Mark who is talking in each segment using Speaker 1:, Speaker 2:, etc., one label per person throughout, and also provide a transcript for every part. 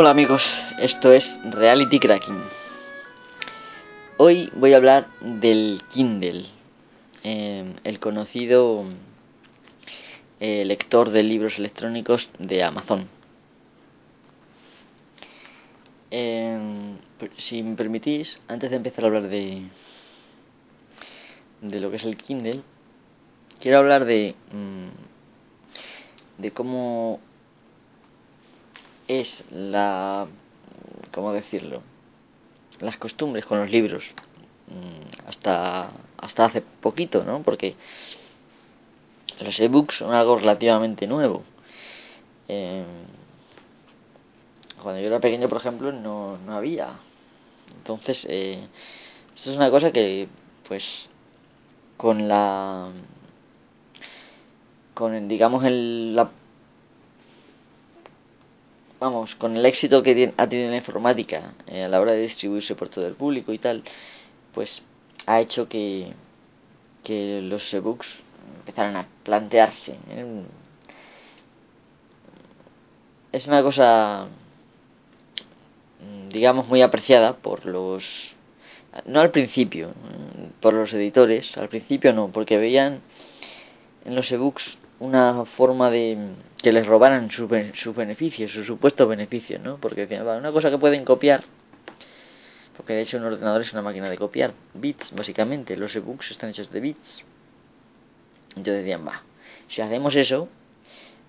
Speaker 1: Hola amigos, esto es Reality Cracking. Hoy voy a hablar del Kindle, eh, el conocido eh, lector de libros electrónicos de Amazon. Eh, si me permitís, antes de empezar a hablar de, de lo que es el Kindle, quiero hablar de, mm, de cómo es la... ¿cómo decirlo? Las costumbres con los libros. Mm, hasta, hasta hace poquito, ¿no? Porque los ebooks son algo relativamente nuevo. Eh, cuando yo era pequeño, por ejemplo, no, no había. Entonces, eh, esto es una cosa que, pues, con la... con, digamos, el, la vamos, con el éxito que ha tenido la informática eh, a la hora de distribuirse por todo el público y tal, pues ha hecho que, que los ebooks empezaran a plantearse. ¿eh? Es una cosa, digamos, muy apreciada por los... No al principio, por los editores, al principio no, porque veían en los ebooks una forma de que les robaran sus su beneficios, sus supuestos beneficios, ¿no? Porque decían, una cosa que pueden copiar, porque de hecho un ordenador es una máquina de copiar, bits básicamente, los ebooks están hechos de bits. Entonces decían, va, si hacemos eso,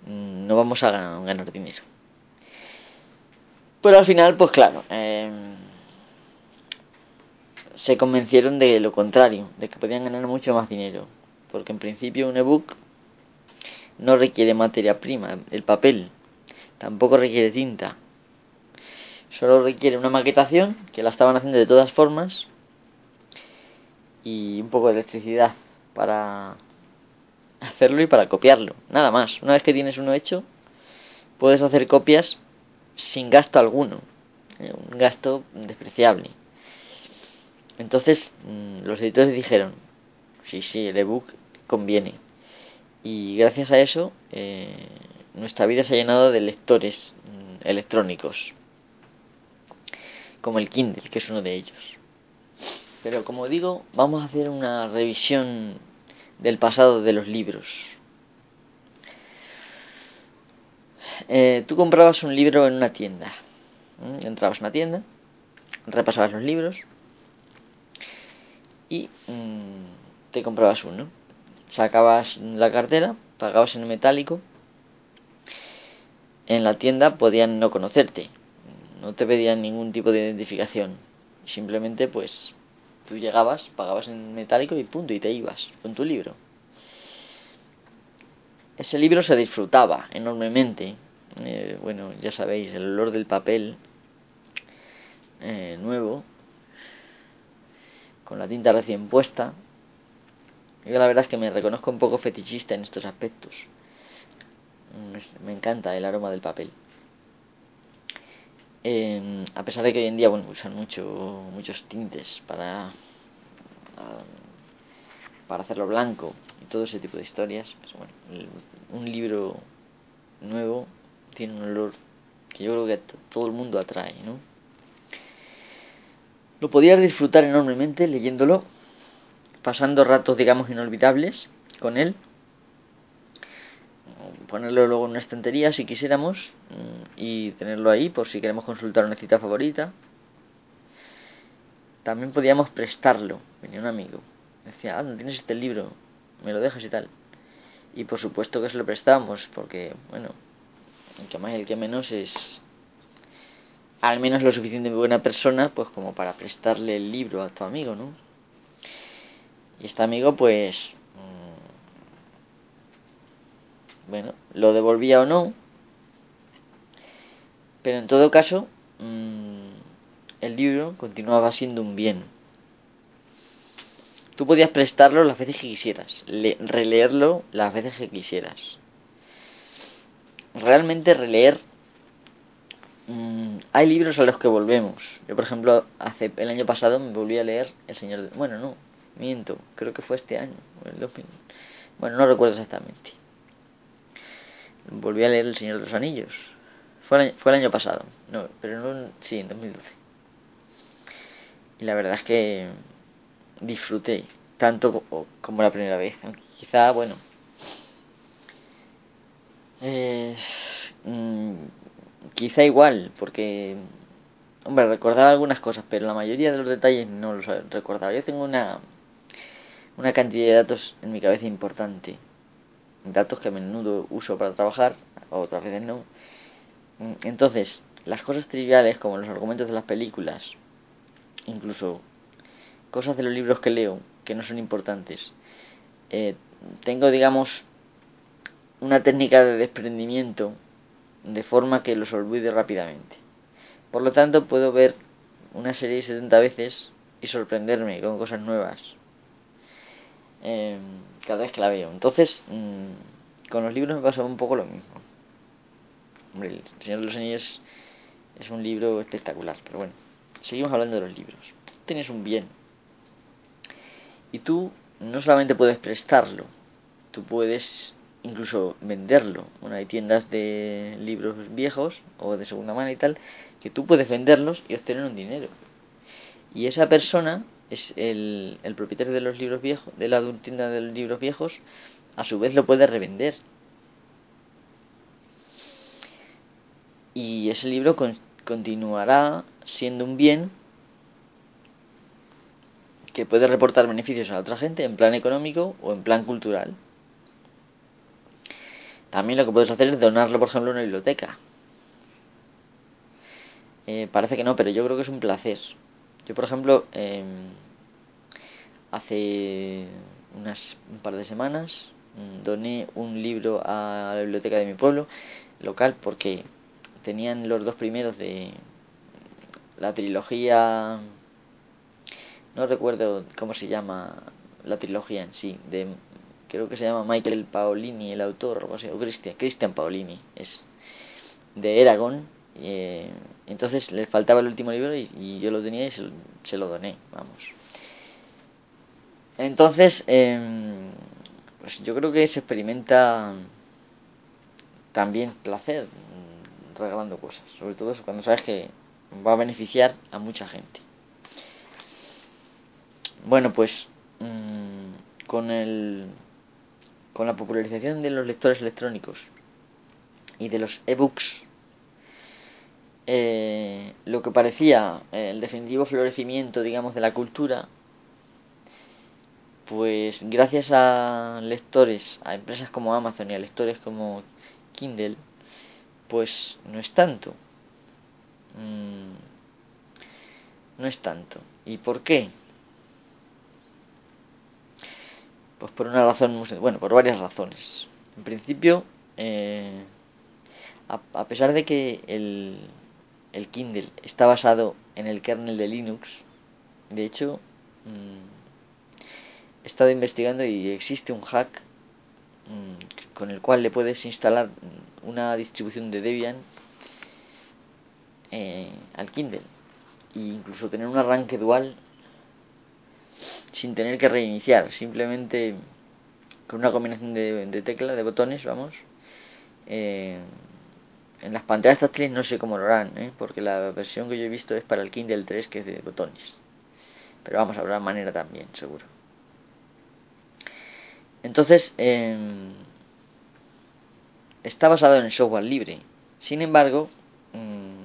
Speaker 1: mm, no vamos a ganar, dinero. Pero al final, pues claro, eh, se convencieron de lo contrario, de que podían ganar mucho más dinero. Porque en principio un ebook no requiere materia prima, el papel, tampoco requiere tinta. Solo requiere una maquetación, que la estaban haciendo de todas formas, y un poco de electricidad para hacerlo y para copiarlo, nada más. Una vez que tienes uno hecho, puedes hacer copias sin gasto alguno, eh, un gasto despreciable. Entonces mm, los editores dijeron, sí, sí, el ebook conviene. Y gracias a eso, eh, nuestra vida se ha llenado de lectores mm, electrónicos, como el Kindle, que es uno de ellos. Pero como digo, vamos a hacer una revisión del pasado de los libros. Eh, tú comprabas un libro en una tienda. Entrabas en una tienda, repasabas los libros y mm, te comprabas uno sacabas la cartera, pagabas en metálico. En la tienda podían no conocerte, no te pedían ningún tipo de identificación. Simplemente pues tú llegabas, pagabas en metálico y punto, y te ibas con tu libro. Ese libro se disfrutaba enormemente. Eh, bueno, ya sabéis, el olor del papel eh, nuevo, con la tinta recién puesta, yo la verdad es que me reconozco un poco fetichista en estos aspectos. Me encanta el aroma del papel. Em, a pesar de que hoy en día bueno, usan mucho, muchos tintes para, para hacerlo blanco y todo ese tipo de historias, pues bueno, un libro nuevo tiene un olor que yo creo que todo el mundo atrae, ¿no? Lo podías disfrutar enormemente leyéndolo pasando ratos, digamos, inolvidables con él. Ponerlo luego en una estantería si quisiéramos mm, y tenerlo ahí por si queremos consultar una cita favorita. También podíamos prestarlo. Venía un amigo. Decía, ah, ¿no tienes este libro? ¿Me lo dejas y tal? Y por supuesto que se lo prestamos porque, bueno, el que más y el que menos es al menos lo suficientemente buena persona pues como para prestarle el libro a tu amigo, ¿no? Y este amigo, pues, mm, bueno, lo devolvía o no. Pero en todo caso, mm, el libro continuaba siendo un bien. Tú podías prestarlo las veces que quisieras, releerlo las veces que quisieras. Realmente releer mm, hay libros a los que volvemos. Yo, por ejemplo, hace el año pasado me volví a leer El Señor de... Bueno, no, Miento, creo que fue este año. Bueno, no recuerdo exactamente. Volví a leer El Señor de los Anillos. fue el, fue el año pasado, no, pero no, sí, en 2012. Y la verdad es que disfruté tanto como la primera vez. Quizá, bueno, eh, mm, quizá igual, porque, hombre, recordaba algunas cosas, pero la mayoría de los detalles no los recordaba. Yo tengo una, una cantidad de datos en mi cabeza importante. Datos que a menudo uso para trabajar, otras veces no. Entonces, las cosas triviales como los argumentos de las películas, incluso cosas de los libros que leo que no son importantes, eh, tengo, digamos, una técnica de desprendimiento de forma que los olvide rápidamente. Por lo tanto, puedo ver una serie 70 veces y sorprenderme con cosas nuevas eh, cada vez que la veo. Entonces, mm, con los libros me pasa un poco lo mismo. Hombre, El Señor de los Anillos es un libro espectacular, pero bueno, seguimos hablando de los libros. Tienes un bien. Y tú no solamente puedes prestarlo, tú puedes incluso venderlo. Bueno, hay tiendas de libros viejos o de segunda mano y tal, que tú puedes venderlos y obtener un dinero. Y esa persona es el, el propietario de los libros viejos, de la tienda de los libros viejos, a su vez lo puede revender. Y ese libro continuará siendo un bien que puede reportar beneficios a otra gente en plan económico o en plan cultural. También lo que puedes hacer es donarlo, por ejemplo, a una biblioteca. Eh, parece que no, pero yo creo que es un placer. Yo, por ejemplo, em, hace unas un par de semanas mm, doné un libro a la biblioteca de mi pueblo local porque tenían los dos primeros de la trilogía no recuerdo cómo se llama la trilogía en sí de creo que se llama Michael Paolini el autor o, sea, o Christian, Paolini es de Eragon eh, entonces le faltaba el último libro y, yo lo tenía y se, lo doné vamos. Entonces em, pues yo creo que se experimenta también placer regalando cosas sobre todo cuando sabes que va a beneficiar a mucha gente. Bueno pues mmm, con el con la popularización de los lectores electrónicos y de los ebooks, eh, lo que parecía el definitivo florecimiento, digamos, de la cultura, pues gracias a lectores, a empresas como Amazon y a lectores como Kindle, pues no es tanto. Mm, no es tanto. ¿Y por qué? Pues por una razón Bueno, por varias razones. En principio, eh, a, pesar de que el, el Kindle está basado en el kernel de Linux, de hecho, mm, he estado investigando y existe un hack mm, con el cual le puedes instalar una distribución de Debian eh, al Kindle e incluso tener un arranque dual sin tener que reiniciar, simplemente con una combinación de, de teclas, de botones, vamos. Eh, en las pantallas táctiles no sé cómo lo harán, ¿eh? porque la versión que yo he visto es para el Kindle 3, que es de botones. Pero vamos, habrá manera también, seguro. Entonces, em, está basado en el software libre. Sin embargo, mm,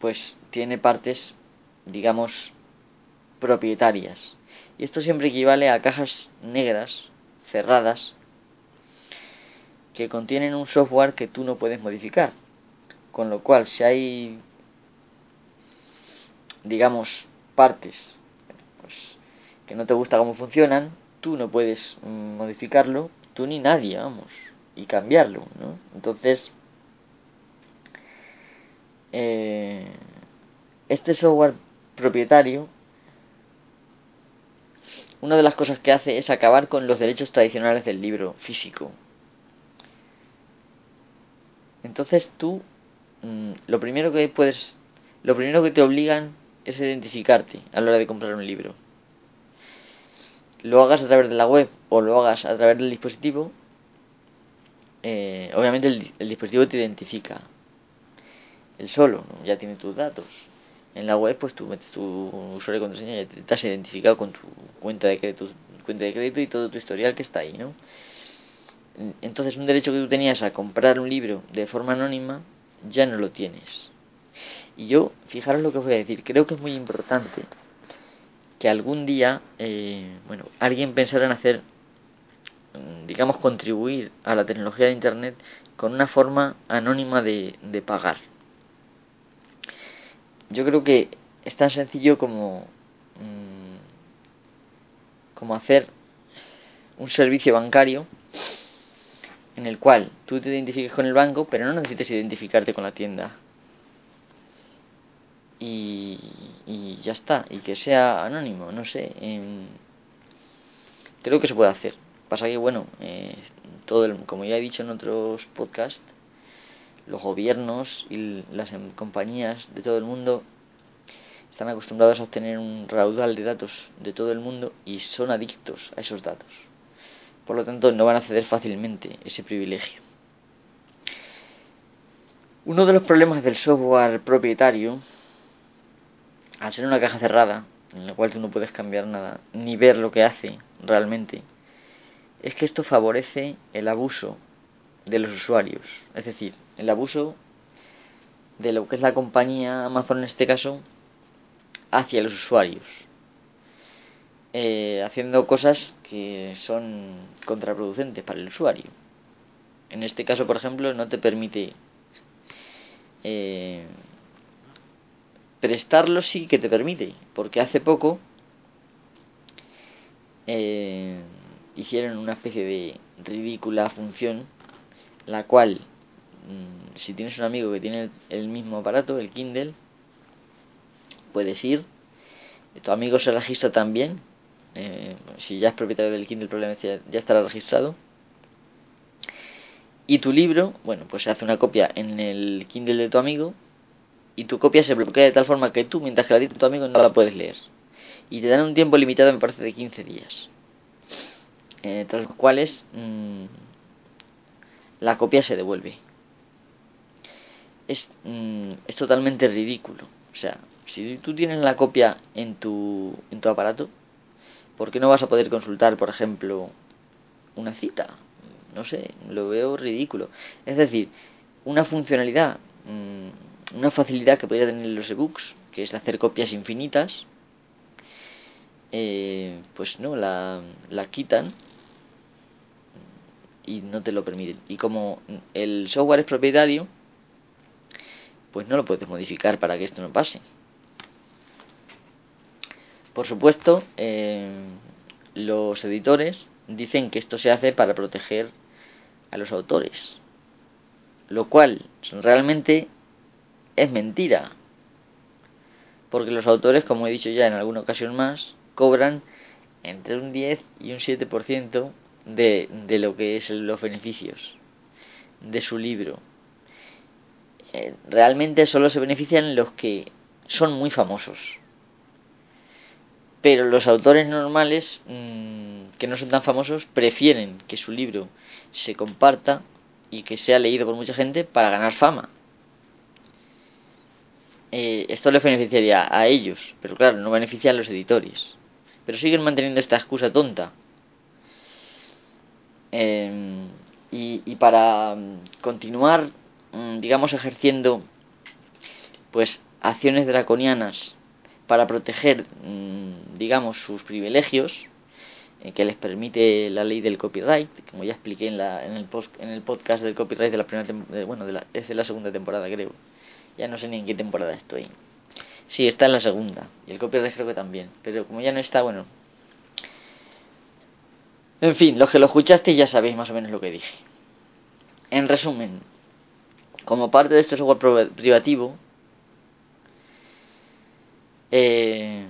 Speaker 1: pues tiene partes, digamos, propietarias. Y esto siempre equivale a cajas negras cerradas que contienen un software que tú no puedes modificar. Con lo cual, si hay, digamos, partes pues, que no te gusta cómo funcionan, tú no puedes modificarlo, tú ni nadie, vamos, y cambiarlo, ¿no? Entonces, eh, este software propietario una de las cosas que hace es acabar con los derechos tradicionales del libro físico. Entonces tú, mm, lo primero que puedes, lo primero que te obligan es identificarte a la hora de comprar un libro. Lo hagas a través de la web o lo hagas a través del dispositivo, eh, obviamente el, dispositivo te identifica. El solo, ya tiene tus datos. En la web, pues tú metes tu usuario y contraseña y te has identificado con tu cuenta de crédito, cuenta de crédito y todo tu historial que está ahí, ¿no? Entonces, un derecho que tú tenías a comprar un libro de forma anónima, ya no lo tienes. Y yo, fijaros lo que os voy a decir, creo que es muy importante que algún día, eh, bueno, alguien pensara en hacer Mm, digamos, contribuir a la tecnología de Internet con una forma anónima de, de pagar. Yo creo que es tan sencillo como, mm, como hacer un servicio bancario en el cual tú te identifiques con el banco, pero no necesites identificarte con la tienda. Y, y ya está, y que sea anónimo, no sé. creo que se puede hacer. Pasa que, bueno, eh, todo el, como ya he dicho en otros podcasts, los gobiernos y las em, compañías de todo el mundo están acostumbrados a obtener un raudal de datos de todo el mundo y son adictos a esos datos. Por lo tanto, no van a ceder fácilmente ese privilegio. Uno de los problemas del software propietario, al ser una caja cerrada, en la cual tú no puedes cambiar nada, ni ver lo que hace realmente, es que esto favorece el abuso de los usuarios. Es decir, el abuso de lo que es la compañía Amazon en este caso hacia los usuarios. Eh, haciendo cosas que son contraproducentes para el usuario. En este caso, por ejemplo, no te permite eh, prestarlo sí que te permite, porque hace poco eh, hicieron una especie de ridícula función, la cual, mm, si tienes un amigo que tiene el mismo aparato, el Kindle, puedes ir, tu amigo se registra también, eh, si ya es propietario del Kindle probablemente ya estará registrado, y tu libro, bueno, pues se hace una copia en el Kindle de tu amigo, y tu copia se bloquea de tal forma que tú, mientras que la de tu amigo, no la puedes leer. Y te dan un tiempo limitado, me parece, de 15 días eh, tras los cuales mm, la copia se devuelve. Es, mm, es totalmente ridículo. O sea, si tú tienes la copia en tu, en tu aparato, ¿por qué no vas a poder consultar, por ejemplo, una cita? No sé, lo veo ridículo. Es decir, una funcionalidad, mm, una facilidad que podría tener los ebooks, que es hacer copias infinitas, eh, pues no, la, la quitan y no te lo permiten. Y como el software es propietario, pues no lo puedes modificar para que esto no pase. Por supuesto, eh, los editores dicen que esto se hace para proteger a los autores, lo cual realmente es mentira, porque los autores, como he dicho ya en alguna ocasión más, cobran entre un 10 y un 7% de, de lo que es los beneficios de su libro. Eh, realmente solo se benefician los que son muy famosos. Pero los autores normales, mm, que no son tan famosos, prefieren que su libro se comparta y que sea leído por mucha gente para ganar fama. Eh, esto les beneficiaría a ellos, pero claro, no beneficia a los editores. Pero siguen manteniendo esta excusa tonta Em, y, para mm, continuar, mm, digamos, ejerciendo pues acciones draconianas para proteger, mm, digamos, sus privilegios eh, que les permite la ley del copyright, como ya expliqué en, la, en, el, post, en el podcast del copyright de la primera temporada, bueno, de la, es de la segunda temporada creo, ya no sé ni en qué temporada estoy. Sí, está en la segunda, y el copyright creo que también, pero como ya no está, bueno, en fin, los que lo escuchaste ya sabéis más o menos lo que dije. En resumen, como parte de este software privativo, eh,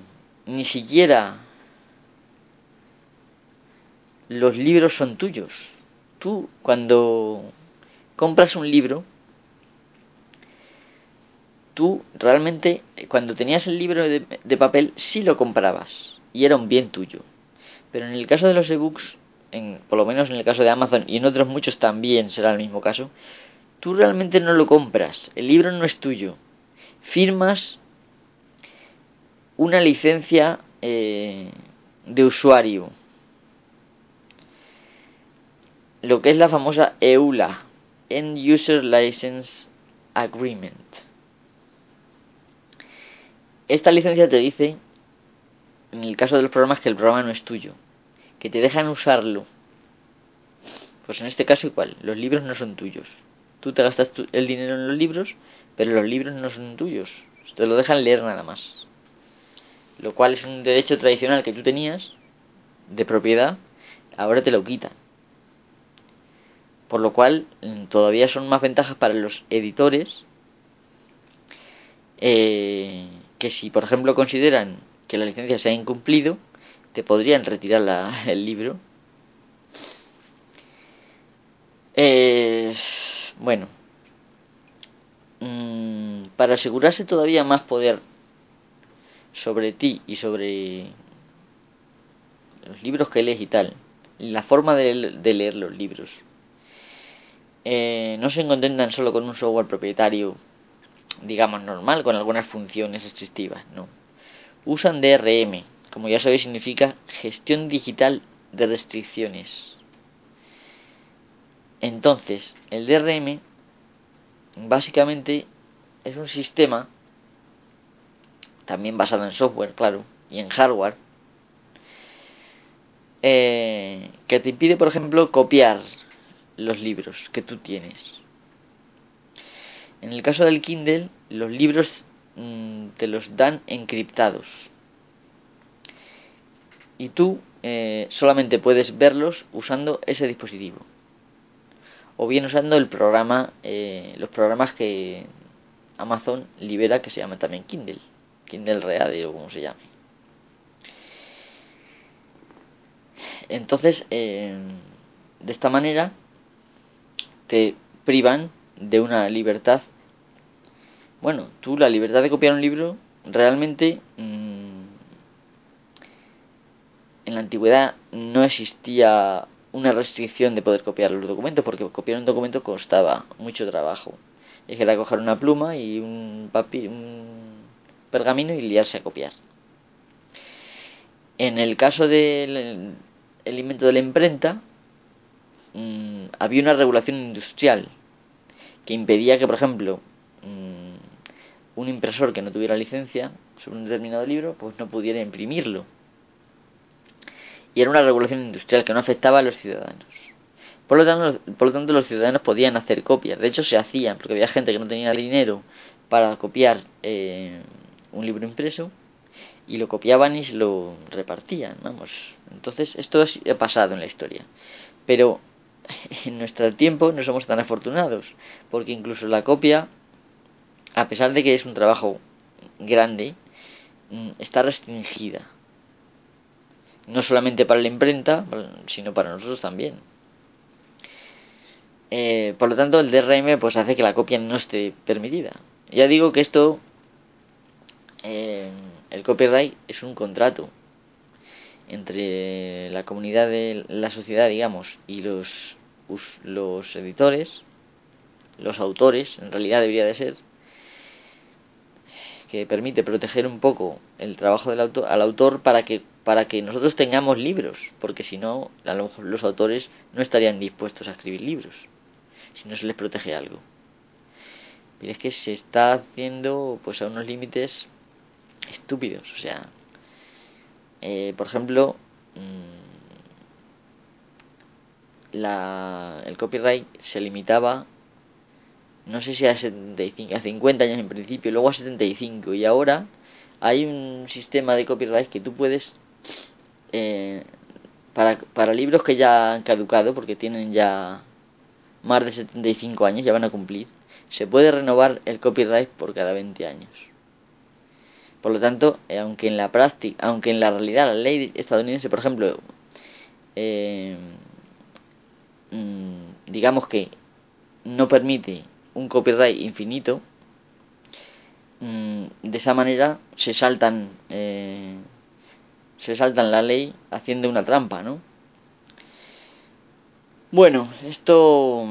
Speaker 1: ni siquiera los libros son tuyos. Tú cuando compras un libro, tú realmente cuando tenías el libro de, papel sí lo comprabas y era un bien tuyo. Pero en el caso de los ebooks en, por lo menos en el caso de Amazon y en otros muchos también será el mismo caso, tú realmente no lo compras, el libro no es tuyo, firmas una licencia eh, de usuario, lo que es la famosa EULA, End User License Agreement. Esta licencia te dice, en el caso de los programas, que el programa no es tuyo, que te dejan usarlo. Pues en este caso igual, los libros no son tuyos. Tú te gastas el dinero en los libros, pero los libros no son tuyos. Te lo dejan leer nada más. Lo cual es un derecho tradicional que tú tenías de propiedad, ahora te lo quitan. Por lo cual mm, todavía son más ventajas para los editores eh, que si, por ejemplo, consideran que la licencia se ha incumplido, te podrían retirar la, el libro. Eh, bueno, mm, para asegurarse todavía más poder sobre ti y sobre los libros que lees y tal, la forma de, leer los libros, eh, no se contentan solo con un software propietario, digamos normal, con algunas funciones restrictivas, no. Usan DRM, como ya sabéis significa gestión digital de restricciones. Entonces, el DRM básicamente es un sistema también basado en software, claro, y en hardware, eh, que te impide, por ejemplo, copiar los libros que tú tienes. En el caso del Kindle, los libros mm, te los dan encriptados. Y tú eh, solamente puedes verlos usando ese dispositivo. O bien usando el programa, eh, los programas que Amazon libera que se llama también Kindle. Kindle Reader o como se llame. Entonces, eh, de esta manera, te privan de una libertad. Bueno, tú la libertad de copiar un libro realmente mm, en la antigüedad no existía una restricción de poder copiar los documentos porque copiar un documento costaba mucho trabajo. Es que era coger una pluma y un papel, un pergamino y liarse a copiar. En el caso del el invento de la imprenta, mm, había una regulación industrial que impedía que, por ejemplo, mm, un impresor que no tuviera licencia sobre un determinado libro, pues no pudiera imprimirlo. Y era una regulación industrial que no afectaba a los ciudadanos. Por lo tanto, por lo tanto los ciudadanos podían hacer copias. De hecho, se hacían, porque había gente que no tenía dinero para copiar eh, un libro impreso y lo copiaban y se lo repartían, vamos. Entonces, esto ha pasado en la historia. Pero en nuestro tiempo no somos tan afortunados, porque incluso la copia, a pesar de que es un trabajo grande, mm, está restringida. No solamente para la imprenta, sino para nosotros también. Eh, por lo tanto, el DRM pues hace que la copia no esté permitida. Ya digo que esto eh, el copyright es un contrato entre la comunidad de la sociedad, digamos, y los, los editores, los autores, en realidad debería de ser, que permite proteger un poco el trabajo del autor, al autor para que para que nosotros tengamos libros, porque si no, a lo mejor los autores no estarían dispuestos a escribir libros, si no se les protege algo. Pero es que se está haciendo pues a unos límites estúpidos. O sea, eh, por ejemplo, mm, la, el copyright se limitaba, no sé si a, 75, a 50 años en principio, luego a 75, y ahora hay un sistema de copyright que tú puedes, eh, para, para libros que ya han caducado, porque tienen ya más de 75 años, ya van a cumplir, se puede renovar el copyright por cada 20 años. Por lo tanto, eh, aunque en la práctica, aunque en la realidad la ley estadounidense, por ejemplo, eh, mm, digamos que no permite un copyright infinito, mm, de esa manera se saltan eh, se saltan la ley haciendo una trampa, ¿no? Bueno, esto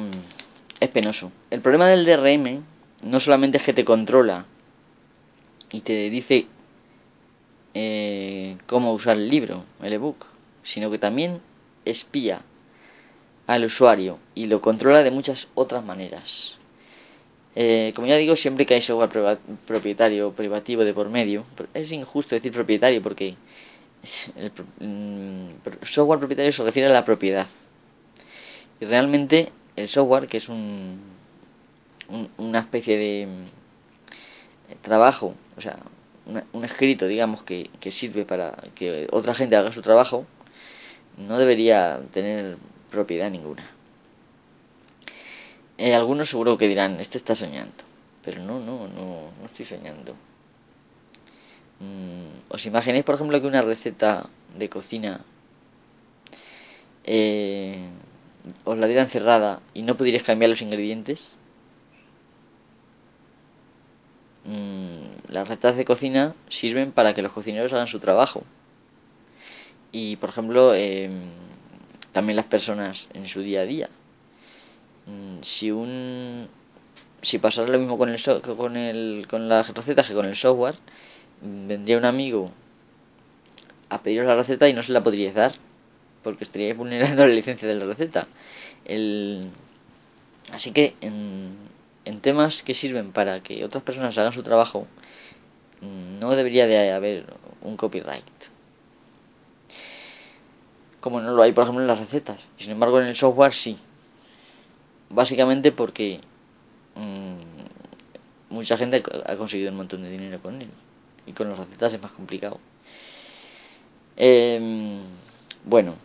Speaker 1: es penoso. El problema del DRM no solamente es que te controla y te dice eh, cómo usar el libro, el ebook, sino que también espía al usuario y lo controla de muchas otras maneras. Eh, como ya digo, siempre que hay software propietario privativo de por medio, es injusto decir propietario porque el mm, software propietario se refiere a la propiedad. Y realmente el software, que es un, una especie de trabajo, o sea, un escrito, digamos, que, que sirve para que otra gente haga su trabajo, no debería tener propiedad ninguna. Eh, algunos seguro que dirán, este está soñando. Pero no, no, no, no estoy soñando. Mm, ¿Os imagináis, por ejemplo, que una receta de cocina eh, os la dieran cerrada y no pudierais cambiar los ingredientes? Mm, las recetas de cocina sirven para que los cocineros hagan su trabajo. Y, por ejemplo, em, también las personas en su día a día. Mm, si un si pasara lo mismo con el con el con las recetas que con el software, vendría un amigo a pediros la receta y no se la podríais dar porque estaríais vulnerando la licencia de la receta. El, así que en, en temas que sirven para que otras personas hagan su trabajo, no debería de haber un copyright. Como no lo hay, por ejemplo, en las recetas. Sin embargo, en el software sí. Básicamente porque mmm, mucha gente ha conseguido un montón de dinero con él. Y con las recetas es más complicado. Eh, bueno.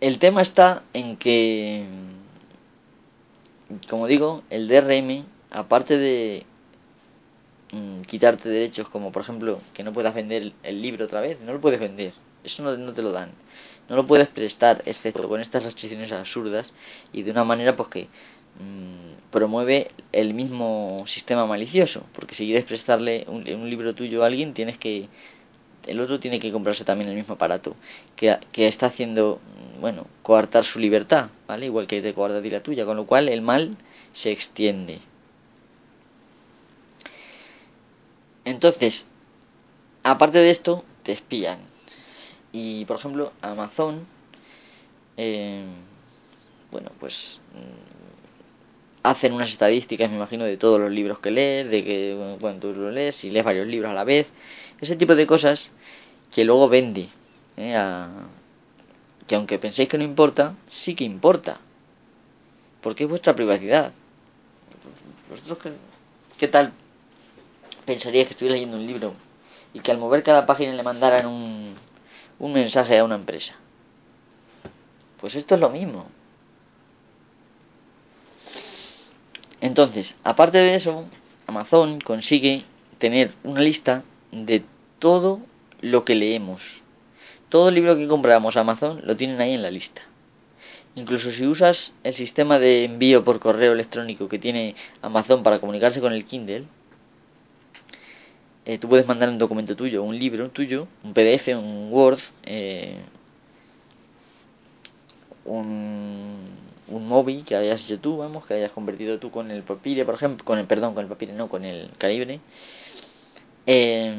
Speaker 1: El tema está en que, como digo, el DRM, aparte de mmm, quitarte derechos como por ejemplo que no puedas vender el libro otra vez, no lo puedes vender. Eso no, no te lo dan no lo puedes prestar, excepto con estas restricciones absurdas y de una manera pues que mmm, promueve el mismo sistema malicioso, porque si quieres prestarle un, libro tuyo a alguien, tienes que el otro tiene que comprarse también el mismo aparato que, está haciendo, bueno, coartar su libertad, ¿vale? Igual que te coarta la tuya, con lo cual el mal se extiende. Entonces, aparte de esto, te espían y por ejemplo, Amazon, eh, bueno, pues mm, hacen unas estadísticas, me imagino, de todos los libros que lees, de que, bueno, tú lo lees, y lees varios libros a la vez, ese tipo de cosas que luego vende, ¿eh? que aunque penséis que no importa, sí que importa, porque es vuestra privacidad. ¿Vosotros qué, qué tal pensaríais que estuviera leyendo un libro y que al mover cada página le mandaran un un mensaje a una empresa. Pues esto es lo mismo. Entonces, aparte de eso, Amazon consigue tener una lista de todo lo que leemos. Todo libro que compramos a Amazon lo tienen ahí en la lista. Incluso si usas el sistema de envío por correo electrónico que tiene Amazon para comunicarse con el Kindle, eh, tú puedes mandar un documento tuyo, un libro tuyo, un PDF, un Word, eh, un, un móvil que hayas hecho tú, vamos, que hayas convertido tú con el papire, por ejemplo, con el, perdón, con el papire, no, con el calibre. Eh,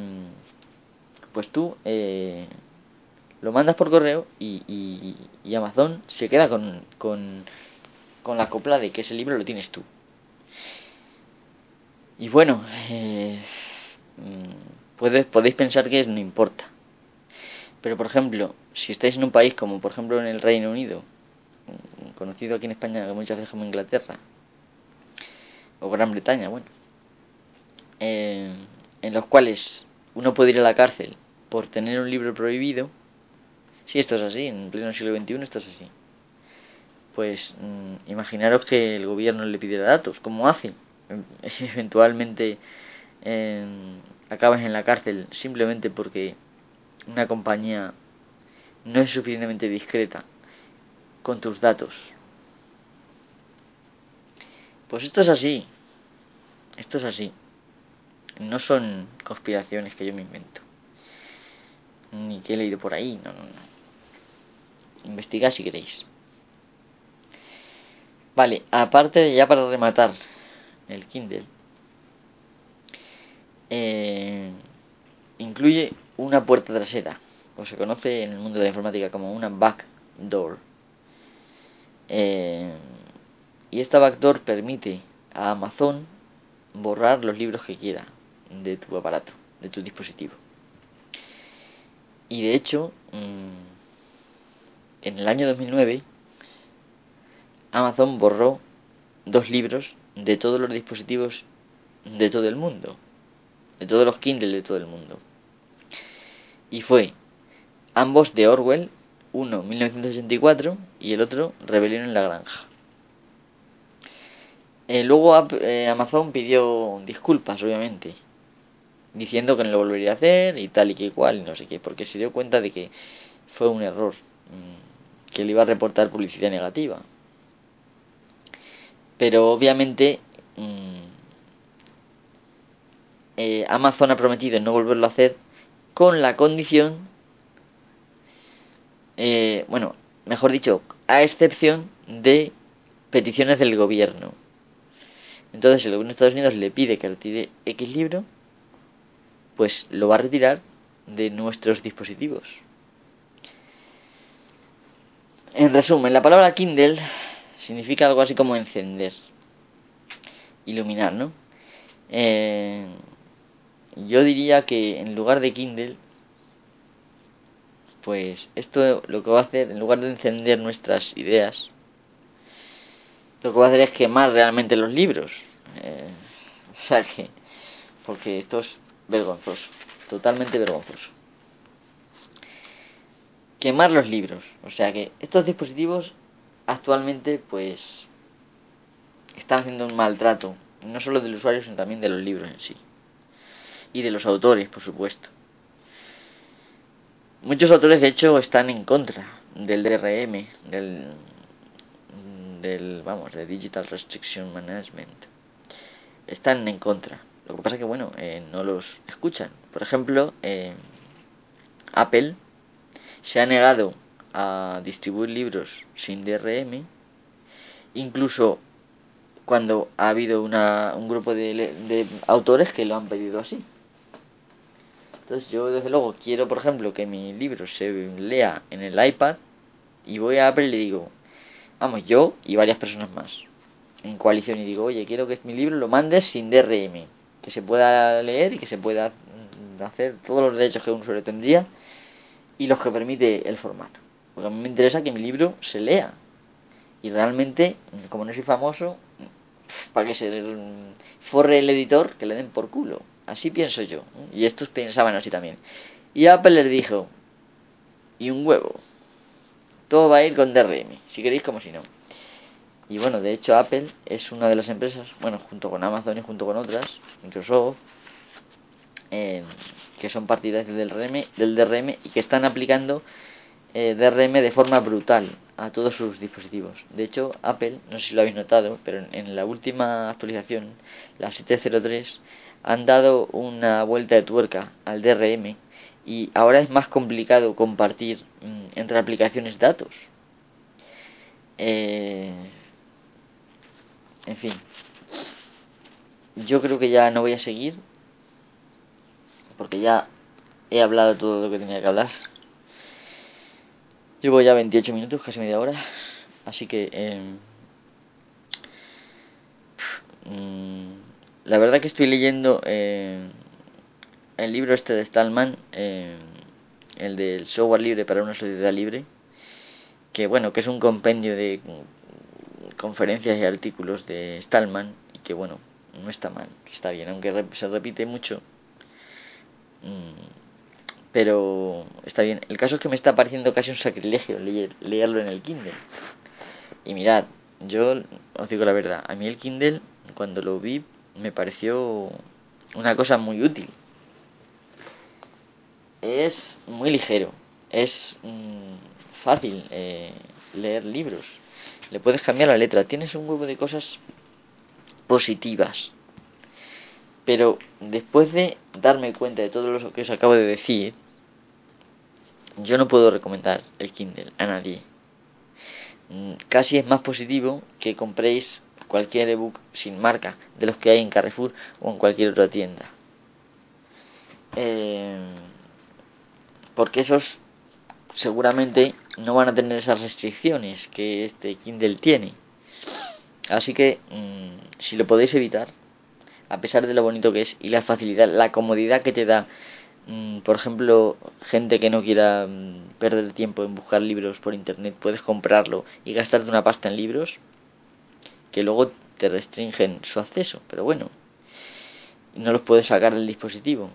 Speaker 1: pues tú eh, lo mandas por correo y, y, Amazon se queda con, con, la copla de que ese libro lo tienes tú. Y bueno, eh, puede, podéis pensar que no importa. Pero por ejemplo, si estáis en un país como por ejemplo en el Reino Unido, conocido aquí en España muchas veces como Inglaterra, o Gran Bretaña, bueno, eh, en los cuales uno puede ir a la cárcel por tener un libro prohibido, si esto es así, en pleno siglo XXI esto es así, pues mmm, imaginaros que el gobierno le pidiera datos, como hace, eventualmente eh, acabas en la cárcel simplemente porque una compañía no es suficientemente discreta con tus datos. Pues esto es así. Esto es así. No son conspiraciones que yo me invento. Ni que he leído por ahí. No, no, no. investigad si queréis. Vale, aparte de ya para rematar el Kindle, eh, incluye una puerta trasera, o se conoce en el mundo de la informática como una backdoor. Eh, y esta backdoor permite a Amazon borrar los libros que quiera de tu aparato, de tu dispositivo. Y de hecho, mm, en el año 2009, Amazon borró dos libros de todos los dispositivos de todo el mundo, de todos los Kindle de todo el mundo. Y fue ambos de Orwell, uno 1984 y el otro Rebelión en la Granja. Eh, luego eh, Amazon pidió disculpas, obviamente, diciendo que no lo volvería a hacer y tal y que igual y no sé qué, porque se dio cuenta de que fue un error, mm, que le iba a reportar publicidad negativa. Pero obviamente mm, eh, Amazon ha prometido no volverlo a hacer con la condición, bueno, mejor dicho, a excepción de peticiones del gobierno. Entonces el gobierno de Estados Unidos le pide que retire X libro, pues lo va a retirar de nuestros dispositivos. En resumen, la palabra Kindle significa algo así como encender, iluminar, ¿no? Eh, yo diría que en lugar de Kindle, pues esto lo que va a hacer, en lugar de encender nuestras ideas, lo que va a hacer es quemar realmente los libros. Eh, o sea que, porque esto es vergonzoso, totalmente vergonzoso. Quemar los libros, o sea que estos dispositivos actualmente pues están haciendo un maltrato, no solo del usuario, sino también de los libros en sí. Y de los autores, por supuesto. Muchos autores, de hecho, están en contra del DRM, del del, vamos, de Digital Restriction Management, están en contra. Lo que pasa es que, bueno, eh, no los escuchan. Por ejemplo, eh, Apple se ha negado a distribuir libros sin DRM, incluso cuando ha habido una, un grupo de, de autores que lo han pedido así. Entonces yo desde luego quiero, por ejemplo, que mi libro se lea en el iPad y voy a Apple y le digo, vamos, yo y varias personas más en coalición y digo, oye, quiero que mi libro lo mandes sin DRM, que se pueda leer y que se pueda hacer todos los derechos que un usuario tendría y los que permite el formato. Porque a mí me interesa que mi libro se lea. Y realmente, como no soy famoso, para que se forre el editor, que le den por culo. Así pienso yo. Y estos pensaban así también. Y Apple les dijo, y un huevo todo va a ir con DRM, si queréis como si no. Y bueno, de hecho Apple es una de las empresas, bueno, junto con Amazon y junto con otras, Microsoft, eh, que son partidarias del DRM, del DRM y que están aplicando eh, DRM de forma brutal a todos sus dispositivos. De hecho, Apple, no sé si lo habéis notado, pero en la última actualización, la 703, han dado una vuelta de tuerca al DRM y ahora es más complicado compartir mm, entre aplicaciones datos. Eh, en fin, yo creo que ya no voy a seguir porque ya he hablado todo lo que tenía que hablar. Llevo ya 28 minutos, casi media hora, así que em, mm, la verdad que estoy leyendo eh, el libro este de Stallman, eh, el del software libre para una sociedad libre, que bueno, que es un compendio de conferencias y artículos de Stallman y que bueno, no está mal, está bien, aunque se repite mucho. Mm, pero está bien. El caso es que me está pareciendo casi un sacrilegio leerlo en el Kindle. Y mirad, yo os digo la verdad, a mí el Kindle cuando lo vi me pareció una cosa muy útil es muy ligero, es mm, fácil eh, leer libros, le puedes cambiar la letra, tienes un huevo de cosas positivas. Pero después de darme cuenta de todo lo que os acabo de decir, yo no puedo recomendar el Kindle a nadie. mm, casi es más positivo que compréis cualquier ebook sin marca de los que hay en Carrefour o en cualquier otra tienda. Eh, porque esos seguramente no van a tener esas restricciones que este Kindle tiene. Así que mm, si lo podéis evitar, a pesar de lo bonito que es y la facilidad, la comodidad que te da, mm, por ejemplo, gente que no quiera mm, perder tiempo en buscar libros por internet, puedes comprarlo y gastarte una pasta en libros que luego te restringen su acceso, pero bueno, no los puedes sacar del dispositivo.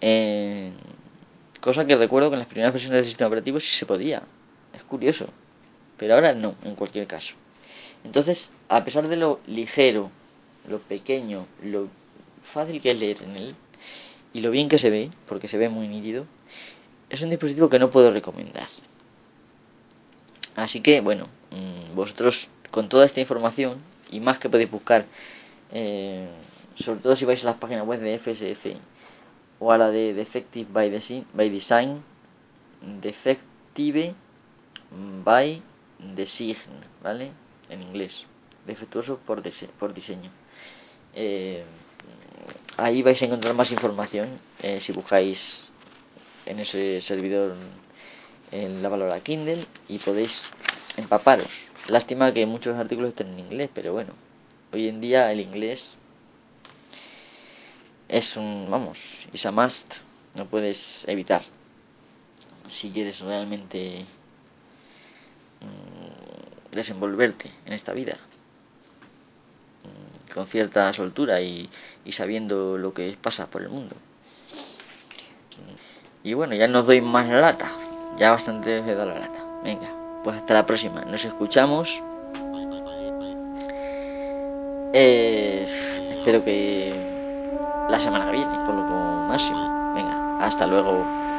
Speaker 1: Eh, cosa que recuerdo que en las primeras versiones del sistema operativo sí se podía. Es curioso. Pero ahora no, en cualquier caso. Entonces, a pesar de lo ligero, lo pequeño, lo fácil que es leer en él, y lo bien que se ve, porque se ve muy nítido, es un dispositivo que no puedo recomendar. Así que, bueno, mm, vosotros con toda esta información, y más que podéis buscar, eh, sobre todo si vais a las páginas web de FSF, o a la de Defective by, Design, by Design Defective by Design, ¿vale? En inglés, defectuoso por, por diseño. Eh, ahí vais a encontrar más información eh, si buscáis en ese servidor en la palabra Kindle y podéis empaparos. Lástima que muchos artículos estén en inglés, pero bueno, hoy en día el inglés es un, vamos, es a must, no puedes evitar si quieres realmente mm, desenvolverte en esta vida con cierta soltura y, sabiendo lo que pasa por el mundo. Y bueno, ya no doy más la lata, ya bastante he dado la lata. Venga, pues hasta la próxima, nos escuchamos. Eh, espero que la semana que viene, por lo máximo. Venga, hasta luego.